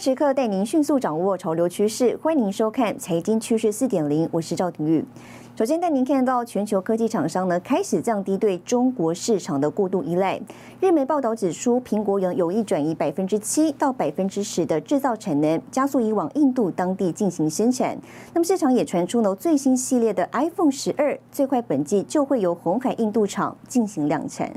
时刻带您迅速掌握潮流趋势，欢迎收看《财经趋势四点零》，我是赵廷玉。首先带您看到全球科技厂商呢开始降低对中国市场的过度依赖。日媒报道指出，苹果有有意转移百分之七到百分之十的制造产能，加速以往印度当地进行生产。那么市场也传出呢最新系列的 iPhone 十二最快本季就会由红海印度厂进行量产。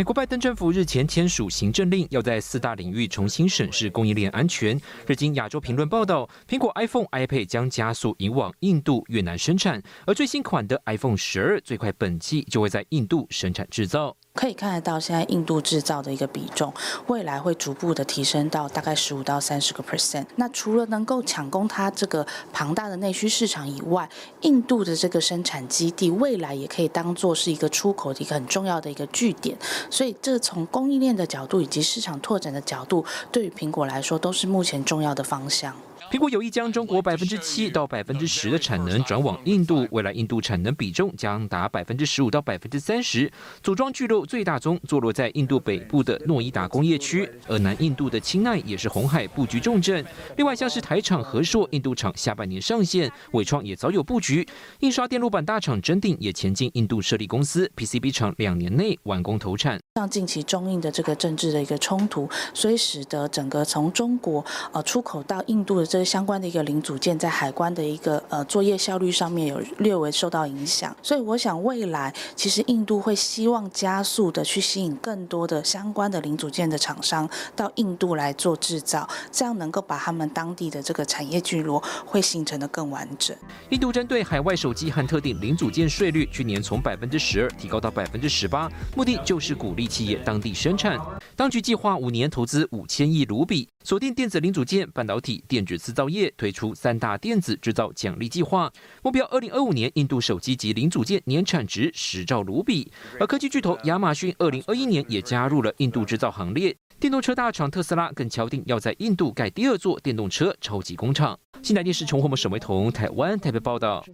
美国拜登政府日前签署行政令，要在四大领域重新审视供应链安全。日经亚洲评论报道，苹果 iPhone、iPad 将加速引往印度、越南生产，而最新款的 iPhone 十二最快本季就会在印度生产制造。可以看得到，现在印度制造的一个比重，未来会逐步的提升到大概十五到三十个 percent。那除了能够抢攻它这个庞大的内需市场以外，印度的这个生产基地未来也可以当做是一个出口的一个很重要的一个据点。所以，这从供应链的角度以及市场拓展的角度，对于苹果来说都是目前重要的方向。苹果有意将中国百分之七到百分之十的产能转往印度，未来印度产能比重将达百分之十五到百分之三十。组装聚落最大宗坐落在印度北部的诺伊达工业区，而南印度的钦奈也是红海布局重镇。另外，像是台厂和硕印度厂下半年上线，伟创也早有布局。印刷电路板大厂真定也前进印度设立公司，PCB 厂两年内完工投产。像近期中印的这个政治的一个冲突，所以使得整个从中国呃出口到印度的这相关的一个零组件在海关的一个呃作业效率上面有略微受到影响，所以我想未来其实印度会希望加速的去吸引更多的相关的零组件的厂商到印度来做制造，这样能够把他们当地的这个产业聚落会形成的更完整。印度针对海外手机和特定零组件税率，去年从百分之十二提高到百分之十八，目的就是鼓励企业当地生产。当局计划五年投资五千亿卢比，锁定电子零组件、半导体、电子制造业，推出三大电子制造奖励计划，目标二零二五年印度手机及零组件年产值十兆卢比。而科技巨头亚马逊二零二一年也加入了印度制造行列。电动车大厂特斯拉更敲定要在印度盖第二座电动车超级工厂。新台电视陈宏们沈维彤台湾台北报道。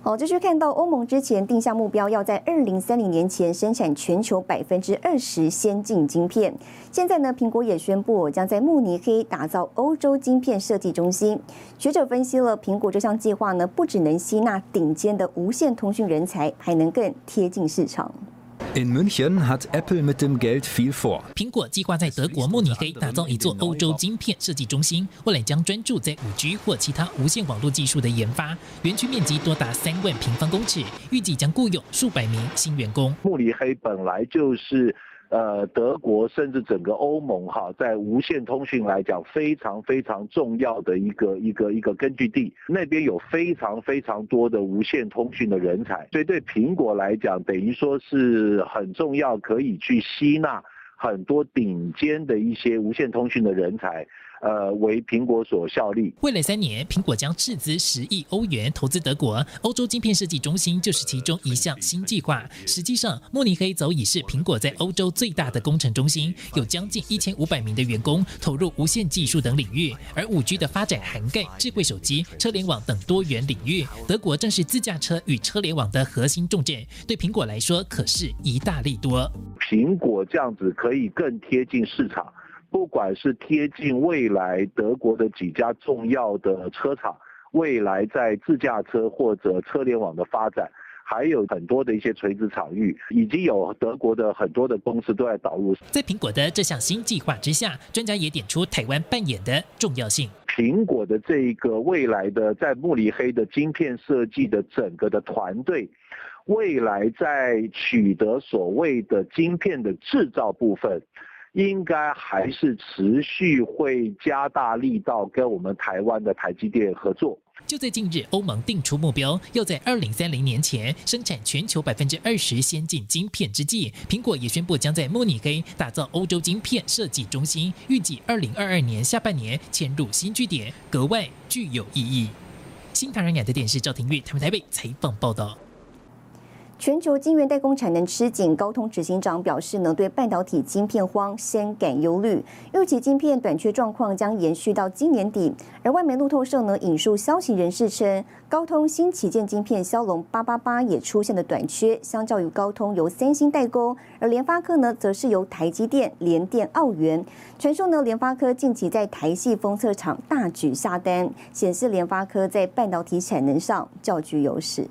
好，继续看到欧盟之前定下目标，要在二零三零年前生产全球百分之二十先进晶片。现在呢，苹果也宣布将在慕尼黑打造欧洲晶片设计中心。学者分析了苹果这项计划呢，不只能吸纳顶尖的无线通讯人才，还能更贴近市场。In München hat Apple mit dem Geld viel vor。苹果计划在德国慕尼黑打造一座欧洲晶片设计中心，未来将专注在 5G 或其他无线网络技术的研发。园区面积多达三万平方公尺，预计将雇佣数百名新员工。慕尼黑本来就是。呃，德国甚至整个欧盟哈，在无线通讯来讲，非常非常重要的一个一个一个根据地，那边有非常非常多的无线通讯的人才，所以对苹果来讲，等于说是很重要，可以去吸纳很多顶尖的一些无线通讯的人才。呃，为苹果所效力。未来三年，苹果将斥资十亿欧元投资德国欧洲晶片设计中心，就是其中一项新计划。实际上，慕尼黑早已是苹果在欧洲最大的工程中心，有将近一千五百名的员工投入无线技术等领域。而五 G 的发展涵盖智慧手机、车联网等多元领域。德国正是自驾车与车联网的核心重镇，对苹果来说可是一大利多。苹果这样子可以更贴近市场。不管是贴近未来德国的几家重要的车厂，未来在自驾车或者车联网的发展，还有很多的一些垂直场域，已经有德国的很多的公司都在导入。在苹果的这项新计划之下，专家也点出台湾扮演的重要性。苹果的这一个未来的在慕尼黑的晶片设计的整个的团队，未来在取得所谓的晶片的制造部分。应该还是持续会加大力道跟我们台湾的台积电合作。就在近日，欧盟定出目标，要在二零三零年前生产全球百分之二十先进晶片之际，苹果也宣布将在慕尼黑打造欧洲晶片设计中心，预计二零二二年下半年迁入新据点，格外具有意义。新唐人亚的电视赵廷玉，台湾台北采访报道。全球晶圆代工产能吃紧，高通执行长表示呢，对半导体晶片荒深感忧虑，预期晶片短缺状况将延续到今年底。而外媒路透社呢引述消息人士称，高通新旗舰晶片骁龙八八八也出现了短缺，相较于高通由三星代工，而联发科呢则是由台积电、联电、澳元。传说呢，联发科近期在台系封测厂大举下单，显示联发科在半导体产能上较具优势。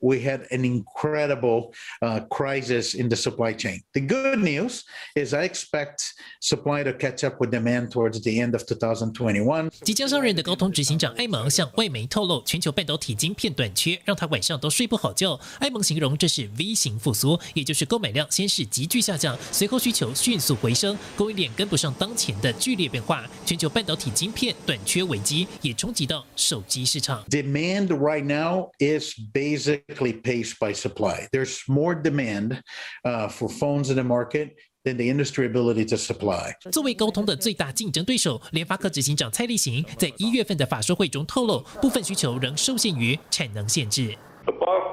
We had an incredible uh, crisis in the supply chain. The good news is I expect supply to catch up with demand towards the end of 2021. 即将上任的高通执行长埃蒙向外媒透露，全球半导体晶片短缺让他晚上都睡不好觉。埃蒙形容这是 V 型复苏，也就是购买量先是急剧下降，随后需求迅速回升，供应链跟不上当前的剧烈变化。全球半导体晶片短缺危机也冲击到手机市场。Demand right now is basic paced by supply. There's more demand uh, for phones in the market than the industry ability to supply. 作为高通的最大竞争对手，联发科执行长蔡立行在一月份的法说会中透露，部分需求仍受限于产能限制。Above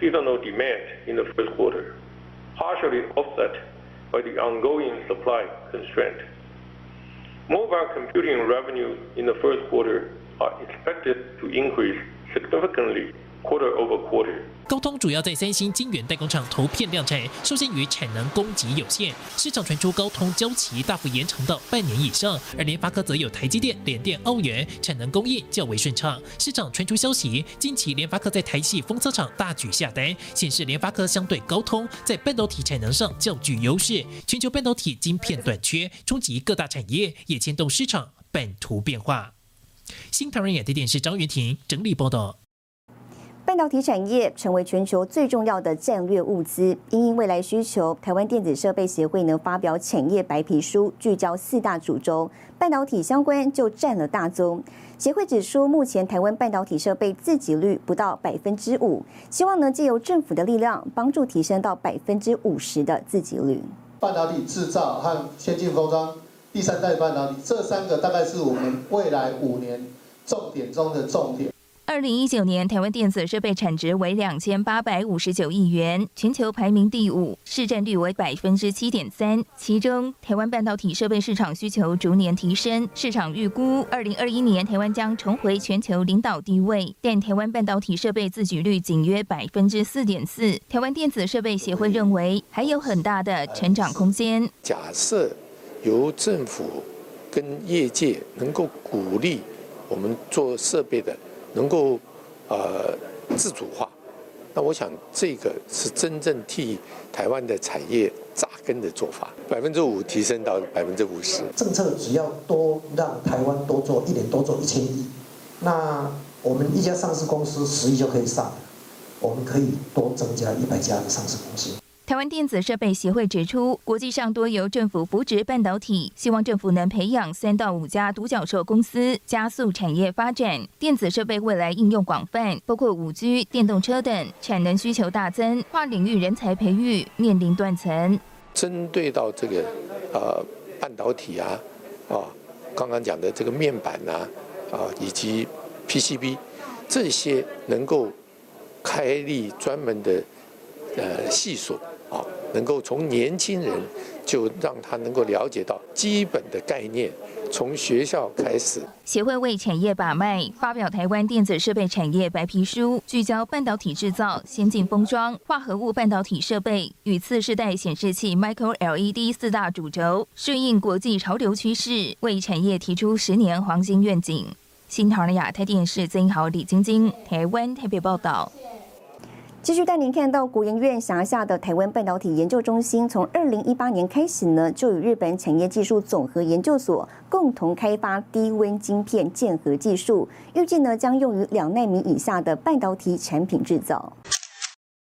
seasonal demand in the first quarter, partially offset by the ongoing supply constraint. Mobile computing revenues in the first quarter are expected to increase significantly quarter over quarter. 高通主要在三星晶圆代工厂投片量产，受限于产能供给有限。市场传出高通交期大幅延长到半年以上，而联发科则有台积电、联电、澳元产能供应较为顺畅。市场传出消息，近期联发科在台系封测厂大举下单，显示联发科相对高通在半导体产能上较具优势。全球半导体晶片短缺冲击各大产业，也牵动市场版图变化。新唐人亚太电视张云婷整理报道。半导体产业成为全球最重要的战略物资。因应未来需求，台湾电子设备协会呢发表产业白皮书，聚焦四大主轴，半导体相关就占了大宗。协会指出，目前台湾半导体设备自给率不到百分之五，希望呢借由政府的力量，帮助提升到百分之五十的自给率。半导体制造和先进封装、第三代半导体这三个，大概是我们未来五年重点中的重点。二零一九年，台湾电子设备产值为两千八百五十九亿元，全球排名第五，市占率为百分之七点三。其中，台湾半导体设备市场需求逐年提升，市场预估二零二一年台湾将重回全球领导地位。但台湾半导体设备自给率仅约百分之四点四，台湾电子设备协会认为还有很大的成长空间。假设由政府跟业界能够鼓励我们做设备的。能够呃自主化，那我想这个是真正替台湾的产业扎根的做法，百分之五提升到百分之五十。政策只要多让台湾多做一点，多做一千亿，那我们一家上市公司十亿就可以上，我们可以多增加一百家的上市公司。台湾电子设备协会指出，国际上多由政府扶植半导体，希望政府能培养三到五家独角兽公司，加速产业发展。电子设备未来应用广泛，包括五 G、电动车等，产能需求大增，跨领域人才培育面临断层。针对到这个呃半导体啊啊，刚刚讲的这个面板呐啊，以及 PCB 这些能够开立专门的呃系所。能够从年轻人就让他能够了解到基本的概念，从学校开始。协会为产业把脉，发表台湾电子设备产业白皮书，聚焦半导体制造、先进封装、化合物半导体设备与次世代显示器 （Micro LED） 四大主轴，顺应国际潮流趋势，为产业提出十年黄金愿景。新唐的亚太电视曾豪、李晶晶，台湾台北报道。继续带您看到国研院辖下的台湾半导体研究中心，从二零一八年开始呢，就与日本产业技术总和研究所共同开发低温晶片建合技术，预计呢将用于两纳米以下的半导体产品制造。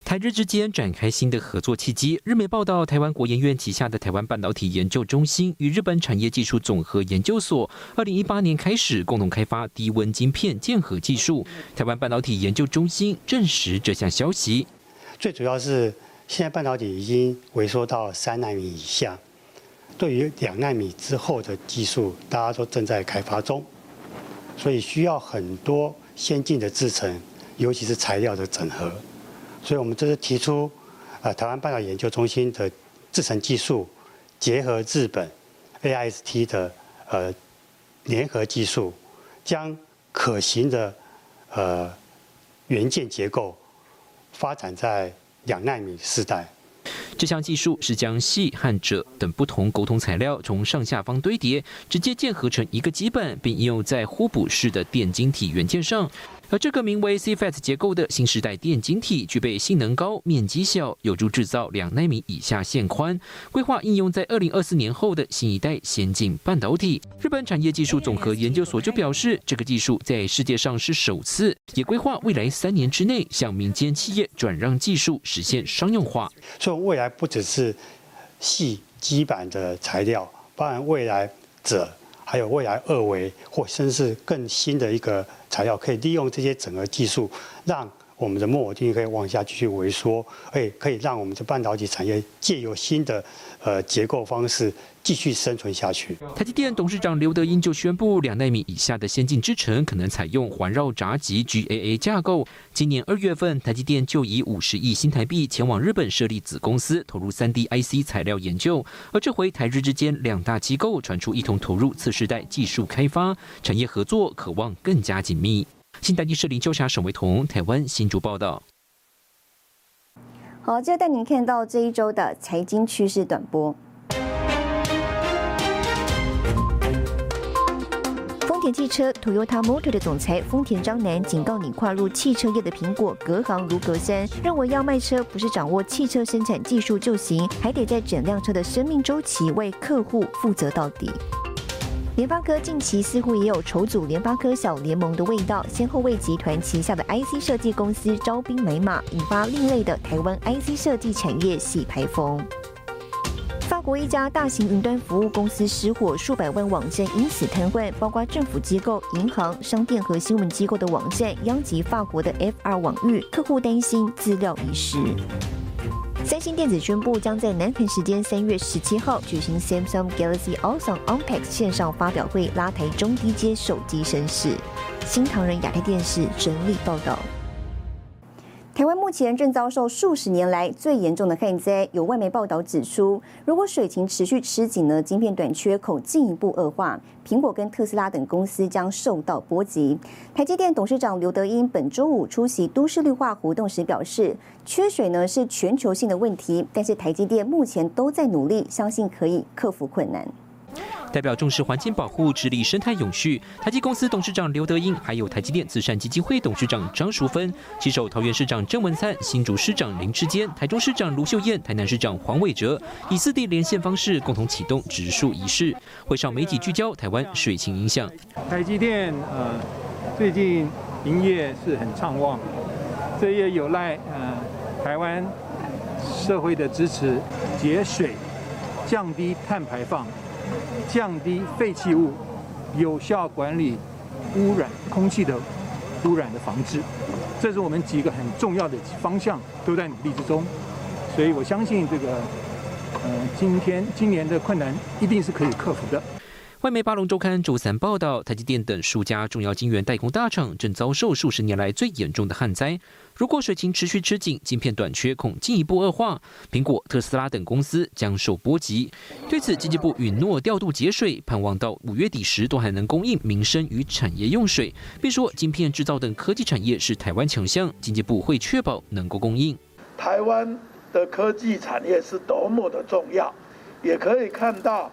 台日之间展开新的合作契机。日媒报道，台湾国研院旗下的台湾半导体研究中心与日本产业技术总和研究所，二零一八年开始共同开发低温晶片键合技术。台湾半导体研究中心证实这项消息。最主要是现在半导体已经萎缩到三纳米以下，对于两纳米之后的技术，大家都正在开发中，所以需要很多先进的制程，尤其是材料的整合。所以我们这次提出，呃，台湾半导研究中心的制程技术结合日本 AIST 的呃联合技术，将可行的呃元件结构发展在两纳米时代。这项技术是将细和锗等不同沟通材料从上下方堆叠，直接建合成一个基本，并应用在互补式的电晶体元件上。而这个名为 CFET 结构的新时代电晶体，具备性能高、面积小，有助制造两纳米以下线宽，规划应用在二零二四年后的新一代先进半导体。日本产业技术总和研究所就表示，这个技术在世界上是首次，也规划未来三年之内向民间企业转让技术，实现商用化。所以未来不只是细基板的材料，包含未来者。还有未来二维或甚至更新的一个材料，可以利用这些整合技术，让我们的墨定可以往下继续萎缩，哎，可以让我们的半导体产业借由新的呃结构方式。继续生存下去。台积电董事长刘德英就宣布，两纳米以下的先进制程可能采用环绕闸极 GAA 架构。今年二月份，台积电就以五十亿新台币前往日本设立子公司，投入三 D IC 材料研究。而这回台日之间两大机构传出一同投入次世代技术开发，产业合作渴望更加紧密。新台积社林纠察沈维彤，台湾新竹报道。好，接着带您看到这一周的财经趋势短波。丰田汽车 Toyota Motor 的总裁丰田章男警告你，跨入汽车业的苹果隔行如隔山，认为要卖车不是掌握汽车生产技术就行，还得在整辆车的生命周期为客户负责到底。联发科近期似乎也有筹组联发科小联盟的味道，先后为集团旗下的 IC 设计公司招兵买马，引发另类的台湾 IC 设计产业洗牌风。法国一家大型云端服务公司失火，数百万网站因此瘫痪，包括政府机构、银行、商店和新闻机构的网站，殃及法国的 F2 网域，客户担心资料遗失。三星电子宣布将在南韩时间三月十七号举行 Samsung Galaxy a l s o n Unpack 线上发表会，拉抬中低阶手机声势。新唐人亚太电视整理报道。台湾目前正遭受数十年来最严重的旱灾，有外媒报道指出，如果水情持续吃紧呢，晶片短缺口进一步恶化，苹果跟特斯拉等公司将受到波及。台积电董事长刘德英本周五出席都市绿化活动时表示，缺水呢是全球性的问题，但是台积电目前都在努力，相信可以克服困难。代表重视环境保护、致力生态永续，台积公司董事长刘德英，还有台积电慈善基金会董事长张淑芬，携手桃园市长郑文灿、新竹市长林志坚、台中市长卢秀燕、台南市长黄伟哲，以四地连线方式共同启动植树仪式。会上媒体聚焦台湾水情影响。台积电呃最近营业是很畅旺，这也有赖呃台湾社会的支持，节水、降低碳排放。降低废弃物，有效管理污染空气的污染的防治，这是我们几个很重要的方向，都在努力之中。所以我相信这个，呃，今天今年的困难一定是可以克服的。外媒《巴龙周刊》周三报道，台积电等数家重要晶圆代工大厂正遭受数十年来最严重的旱灾。如果水情持续吃紧，晶片短缺恐进一步恶化，苹果、特斯拉等公司将受波及。对此，经济部允诺调度节水，盼望到五月底时都还能供应民生与产业用水，并说晶片制造等科技产业是台湾强项，经济部会确保能够供应。台湾的科技产业是多么的重要，也可以看到。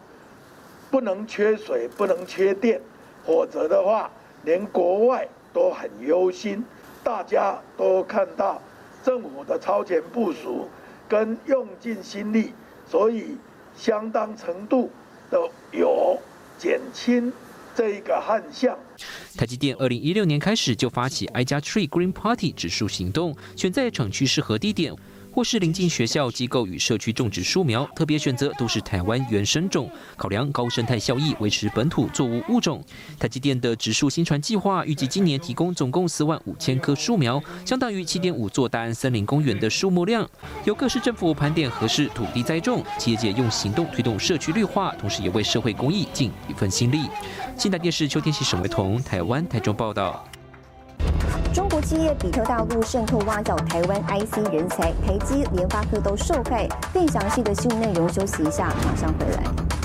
不能缺水，不能缺电，否则的话，连国外都很忧心。大家都看到政府的超前部署跟用尽心力，所以相当程度的有减轻这一个旱象。台积电二零一六年开始就发起 “I 加 Tree Green Party” 植树行动，选在厂区适合地点。或是临近学校、机构与社区种植树苗，特别选择都是台湾原生种，考量高生态效益，维持本土作物物种。台积电的植树新传计划预计今年提供总共四万五千棵树苗，相当于七点五座大安森林公园的树木量。由各市政府盘点合适土地栽种，企业界用行动推动社区绿化，同时也为社会公益尽一份心力。新台电视邱天喜沈维彤台湾台中报道。中国。企业比特大陆渗透挖角台湾 IC 人才，台积、联发科都受害。更详细的新闻内容，休息一下，马上回来。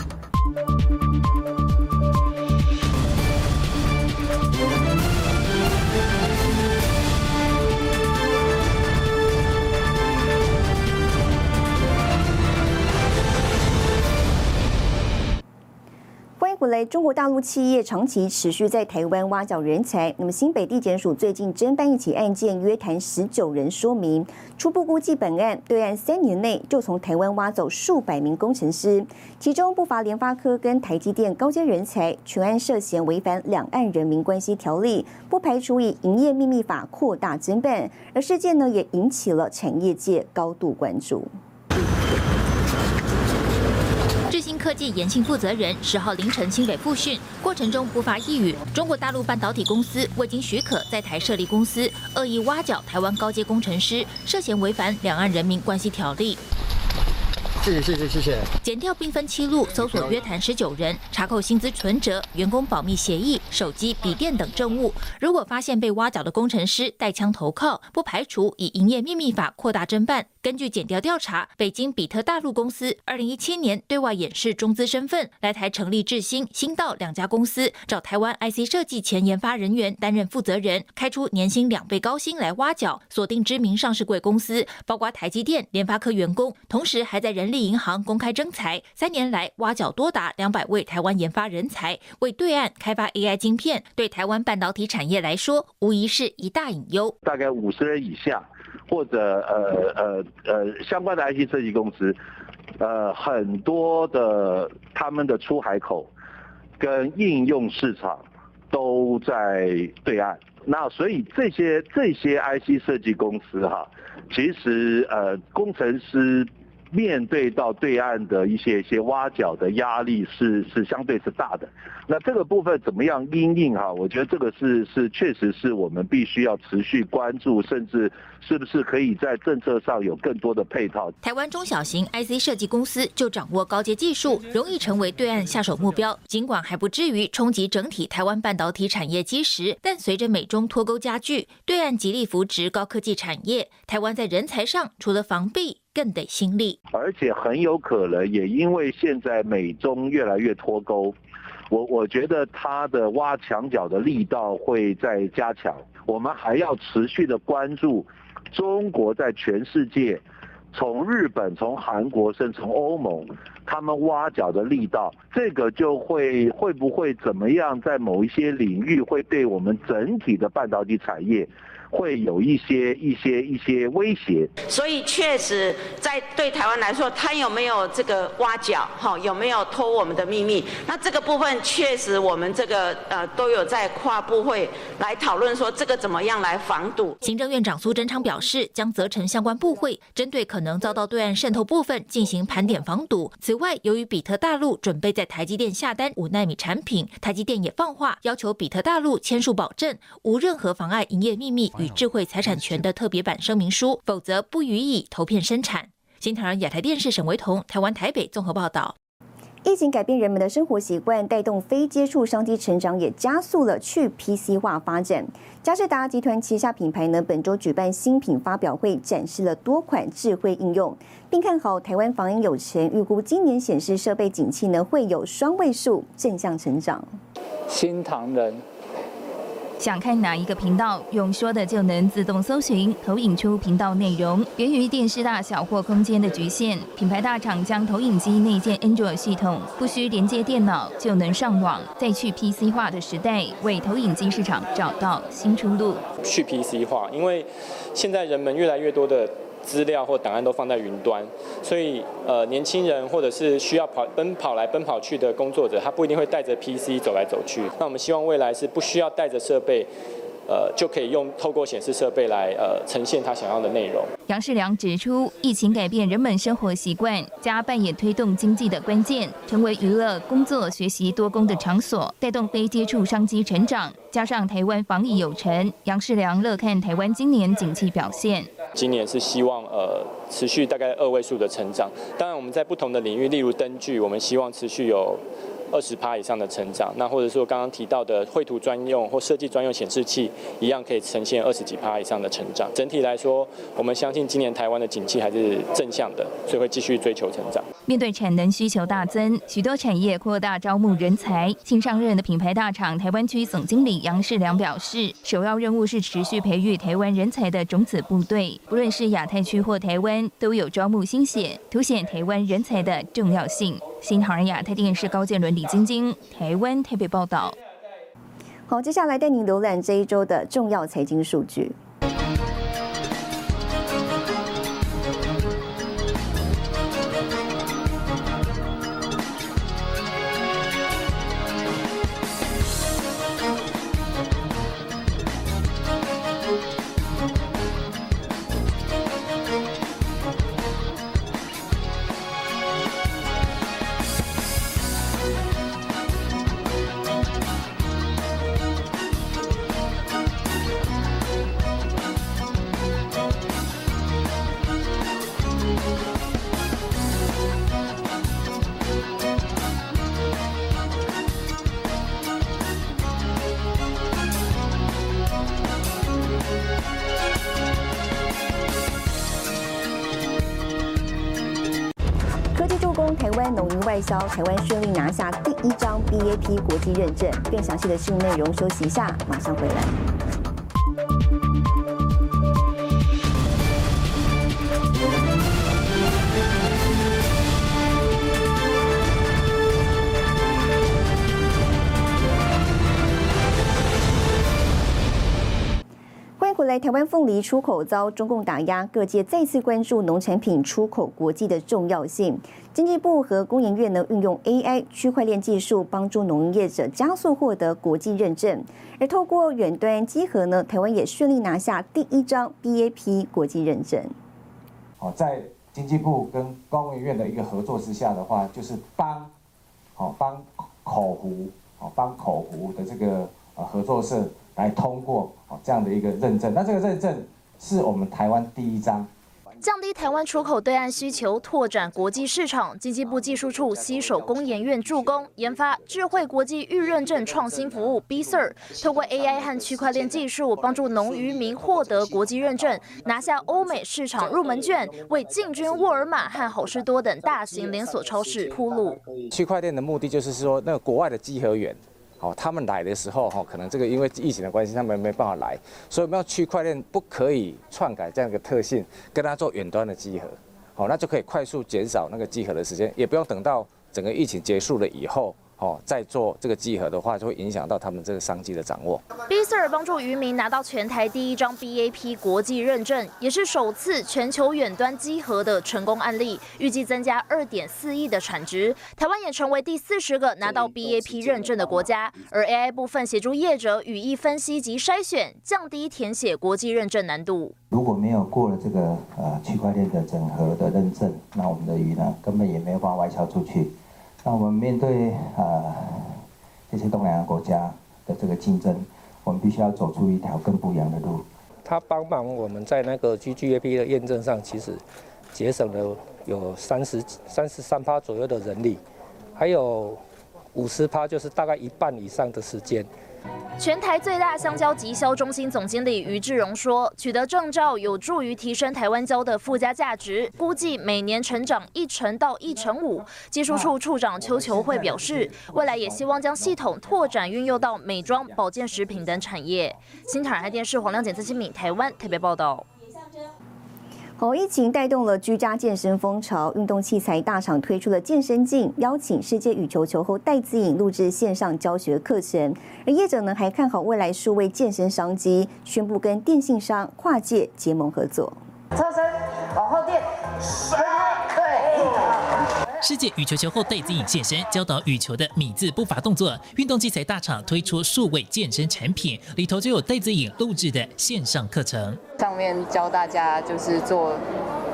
欢迎回来。中国大陆企业长期持续在台湾挖角人才。那么新北地检署最近侦办一起案件，约谈十九人，说明初步估计本案对岸三年内就从台湾挖走数百名工程师，其中不乏联发科跟台积电高阶人才。全案涉嫌违反两岸人民关系条例，不排除以营业秘密法扩大侦办。而事件呢，也引起了产业界高度关注。科技延庆负责人十号凌晨新北复讯过程中不乏一语，中国大陆半导体公司未经许可在台设立公司，恶意挖角台湾高阶工程师，涉嫌违反两岸人民关系条例。谢谢谢谢谢谢。检调并分七路搜索约谈十九人，查扣薪资存折、员工保密协议、手机、笔电等证物。如果发现被挖角的工程师带枪投靠，不排除以营业秘密法扩大侦办。根据检调调查，北京比特大陆公司二零一七年对外掩饰中资身份，来台成立智新、新道两家公司，找台湾 IC 设计前研发人员担任负责人，开出年薪两倍高薪来挖角，锁定知名上市贵公司，包括台积电、联发科员工，同时还在人力银行公开征才，三年来挖角多达两百位台湾研发人才，为对岸开发 AI 晶片，对台湾半导体产业来说，无疑是一大隐忧。大概五十人以下，或者呃呃呃相关的 IC 设计公司，呃很多的他们的出海口跟应用市场都在对岸。那所以这些这些 IC 设计公司哈，其实呃工程师面对到对岸的一些一些挖角的压力是是相对是大的。那这个部分怎么样因应哈？我觉得这个是是确实是我们必须要持续关注，甚至是不是可以在政策上有更多的配套。台湾中小型 IC 设计公司就掌握高阶技术，容易成为对岸下手目标。尽管还不至于冲击整体台湾半导体产业基石，但随着美中脱钩加剧，对岸极力扶植高科技产业，台湾在人才上除了防备，更得心力。而且很有可能也因为现在美中越来越脱钩。我我觉得它的挖墙脚的力道会在加强，我们还要持续的关注中国在全世界，从日本、从韩国甚至从欧盟，他们挖角的力道，这个就会会不会怎么样，在某一些领域会对我们整体的半导体产业。会有一些一些一些威胁，所以确实在对台湾来说，他有没有这个挖角，哈，有没有偷我们的秘密？那这个部分确实我们这个呃都有在跨部会来讨论说这个怎么样来防堵。行政院长苏贞昌表示，将责成相关部会针对可能遭到对岸渗透部分进行盘点防堵。此外，由于比特大陆准备在台积电下单五纳米产品，台积电也放话要求比特大陆签署保证，无任何妨碍营业秘密。与智慧财产权的特别版声明书，否则不予以投片生产。新唐人亚台电视沈维彤，台湾台北综合报道。疫情改变人们的生活习惯，带动非接触商机成长，也加速了去 PC 化发展。嘉士达集团旗下品牌呢，本周举办新品发表会，展示了多款智慧应用，并看好台湾防疫有钱，预估今年显示设备景气呢会有双位数正向成长。新唐人。想看哪一个频道，用说的就能自动搜寻，投影出频道内容。源于电视大小或空间的局限，品牌大厂将投影机内建 Android 系统，不需连接电脑就能上网。在去 PC 化的时代，为投影机市场找到新出路。去 PC 化，因为现在人们越来越多的。资料或档案都放在云端，所以呃，年轻人或者是需要跑奔跑来奔跑去的工作者，他不一定会带着 PC 走来走去。那我们希望未来是不需要带着设备。呃，就可以用透过显示设备来呃呈现他想要的内容。杨世良指出，疫情改变人们生活习惯，加扮演推动经济的关键，成为娱乐、工作、学习多功的场所，带动非接触商机成长。加上台湾防疫有成，杨世良乐看台湾今年景气表现。今年是希望呃持续大概二位数的成长。当然，我们在不同的领域，例如灯具，我们希望持续有。二十趴以上的成长。那或者说刚刚提到的绘图专用或设计专用显示器，一样可以呈现二十几趴以上的成长。整体来说，我们相信今年台湾的景气还是正向的，所以会继续追求成长。面对产能需求大增，许多产业扩大招募人才。新上任的品牌大厂台湾区总经理杨世良表示，首要任务是持续培育台湾人才的种子部队，不论是亚太区或台湾，都有招募新血，凸显台湾人才的重要性。新唐人亚太电视高建伦、李晶晶，台湾台北报道。好，接下来带您浏览这一周的重要财经数据。销，台湾顺利拿下第一张 BAP 国际认证。更详细的新闻内容，休息一下，马上回来。来，台湾凤梨出口遭中共打压，各界再次关注农产品出口国际的重要性。经济部和工研院呢，运用 AI 区块链技术，帮助农业者加速获得国际认证。而透过远端稽核呢，台湾也顺利拿下第一张 BAP 国际认证。好，在经济部跟工研院的一个合作之下的话，就是帮好帮口湖好帮口湖的这个合作社。来通过哦这样的一个认证，那这个认证是我们台湾第一张，降低台湾出口对岸需求，拓展国际市场。经济部技术处携手工研院助攻研发智慧国际预认证创新服务 B Sir，透过 AI 和区块链技术，帮助农渔民获得国际认证，拿下欧美市场入门券，为进军沃尔玛和好事多等大型连锁超市铺路。区块链的目的就是说，那个国外的集合员。好，他们来的时候哈，可能这个因为疫情的关系，他们没办法来，所以我们要区块链不可以篡改这样一个特性，跟他做远端的集合，好，那就可以快速减少那个集合的时间，也不用等到整个疫情结束了以后。哦，再做这个集合的话，就会影响到他们这个商机的掌握。B Sir 帮助渔民拿到全台第一张 BAP 国际认证，也是首次全球远端集合的成功案例，预计增加二点四亿的产值。台湾也成为第四十个拿到 BAP 认证的国家。而 AI 部分协助业者语义分析及筛选，降低填写国际认证难度。如果没有过了这个呃区块链的整合的认证，那我们的鱼呢，根本也没有办法外销出去。那我们面对呃这些东南亚国家的这个竞争，我们必须要走出一条更不一样的路。他帮忙我们在那个 GGAP 的验证上，其实节省了有三十三十三趴左右的人力，还有五十趴，就是大概一半以上的时间。全台最大香蕉集销中心总经理于志荣说：“取得证照有助于提升台湾蕉的附加价值，估计每年成长一成到一成五。”技术处处长邱球会表示，未来也希望将系统拓展运用到美妆、保健食品等产业。新台海电视黄亮检测新敏台湾特别报道。好，疫情带动了居家健身风潮，运动器材大厂推出了健身镜，邀请世界羽球球后戴资颖录制线上教学课程。而业者呢，还看好未来数位健身商机，宣布跟电信商跨界结盟合作。侧身往后垫，世界羽球球后戴资颖现身，教导羽球的米字步伐动作。运动器材大厂推出数位健身产品，里头就有戴子颖录制的线上课程。上面教大家就是做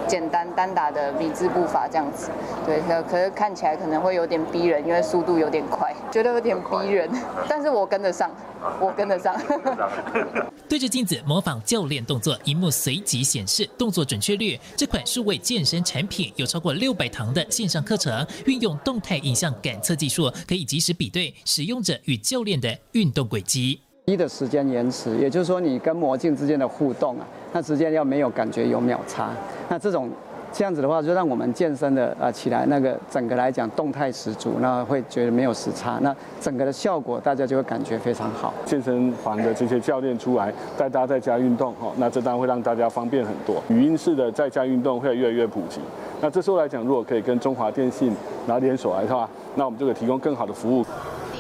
简单单打的米字步伐这样子，对，可可是看起来可能会有点逼人，因为速度有点快，觉得有点逼人，但是我跟得上，我跟得上。对着镜子模仿教练动作，荧幕随即显示动作准确率。这款数位健身产品有超过六百堂的线上课程，运用动态影像感测技术，可以及时比对使用者与教练的运动轨迹。一的时间延迟，也就是说你跟魔镜之间的互动啊，那之间要没有感觉有秒差，那这种这样子的话，就让我们健身的啊起来那个整个来讲动态十足，那会觉得没有时差，那整个的效果大家就会感觉非常好。健身房的这些教练出来带大家在家运动哈，那这当然会让大家方便很多。语音式的在家运动会越来越普及，那这时候来讲，如果可以跟中华电信然后联手来的话，那我们就可以提供更好的服务。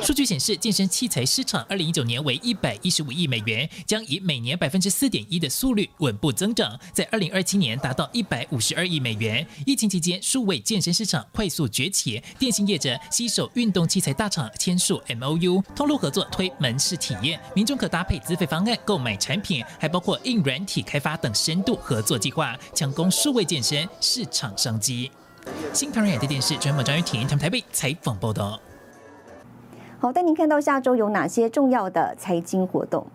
数据显示，健身器材市场二零一九年为一百一十五亿美元，将以每年百分之四点一的速率稳步增长，在二零二七年达到一百五十二亿美元。疫情期间，数位健身市场快速崛起，电信业者携手运动器材大厂签署 M O U，通路合作推门市体验，民众可搭配资费方案购买产品，还包括硬软体开发等深度合作计划，强攻数位健身市场商机。新唐人亚电视专门张玉婷他们台北采访报道。好，带您看到下周有哪些重要的财经活动。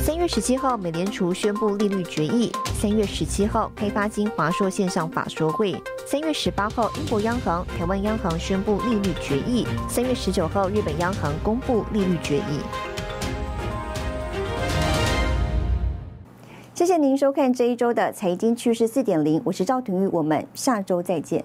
三月十七号，美联储宣布利率决议；三月十七号，开发金华硕线上法说会；三月十八号，英国央行、台湾央行宣布利率决议；三月十九号，日本央行公布利率决议。谢谢您收看这一周的财经趋势四点零，我是赵廷玉，我们下周再见。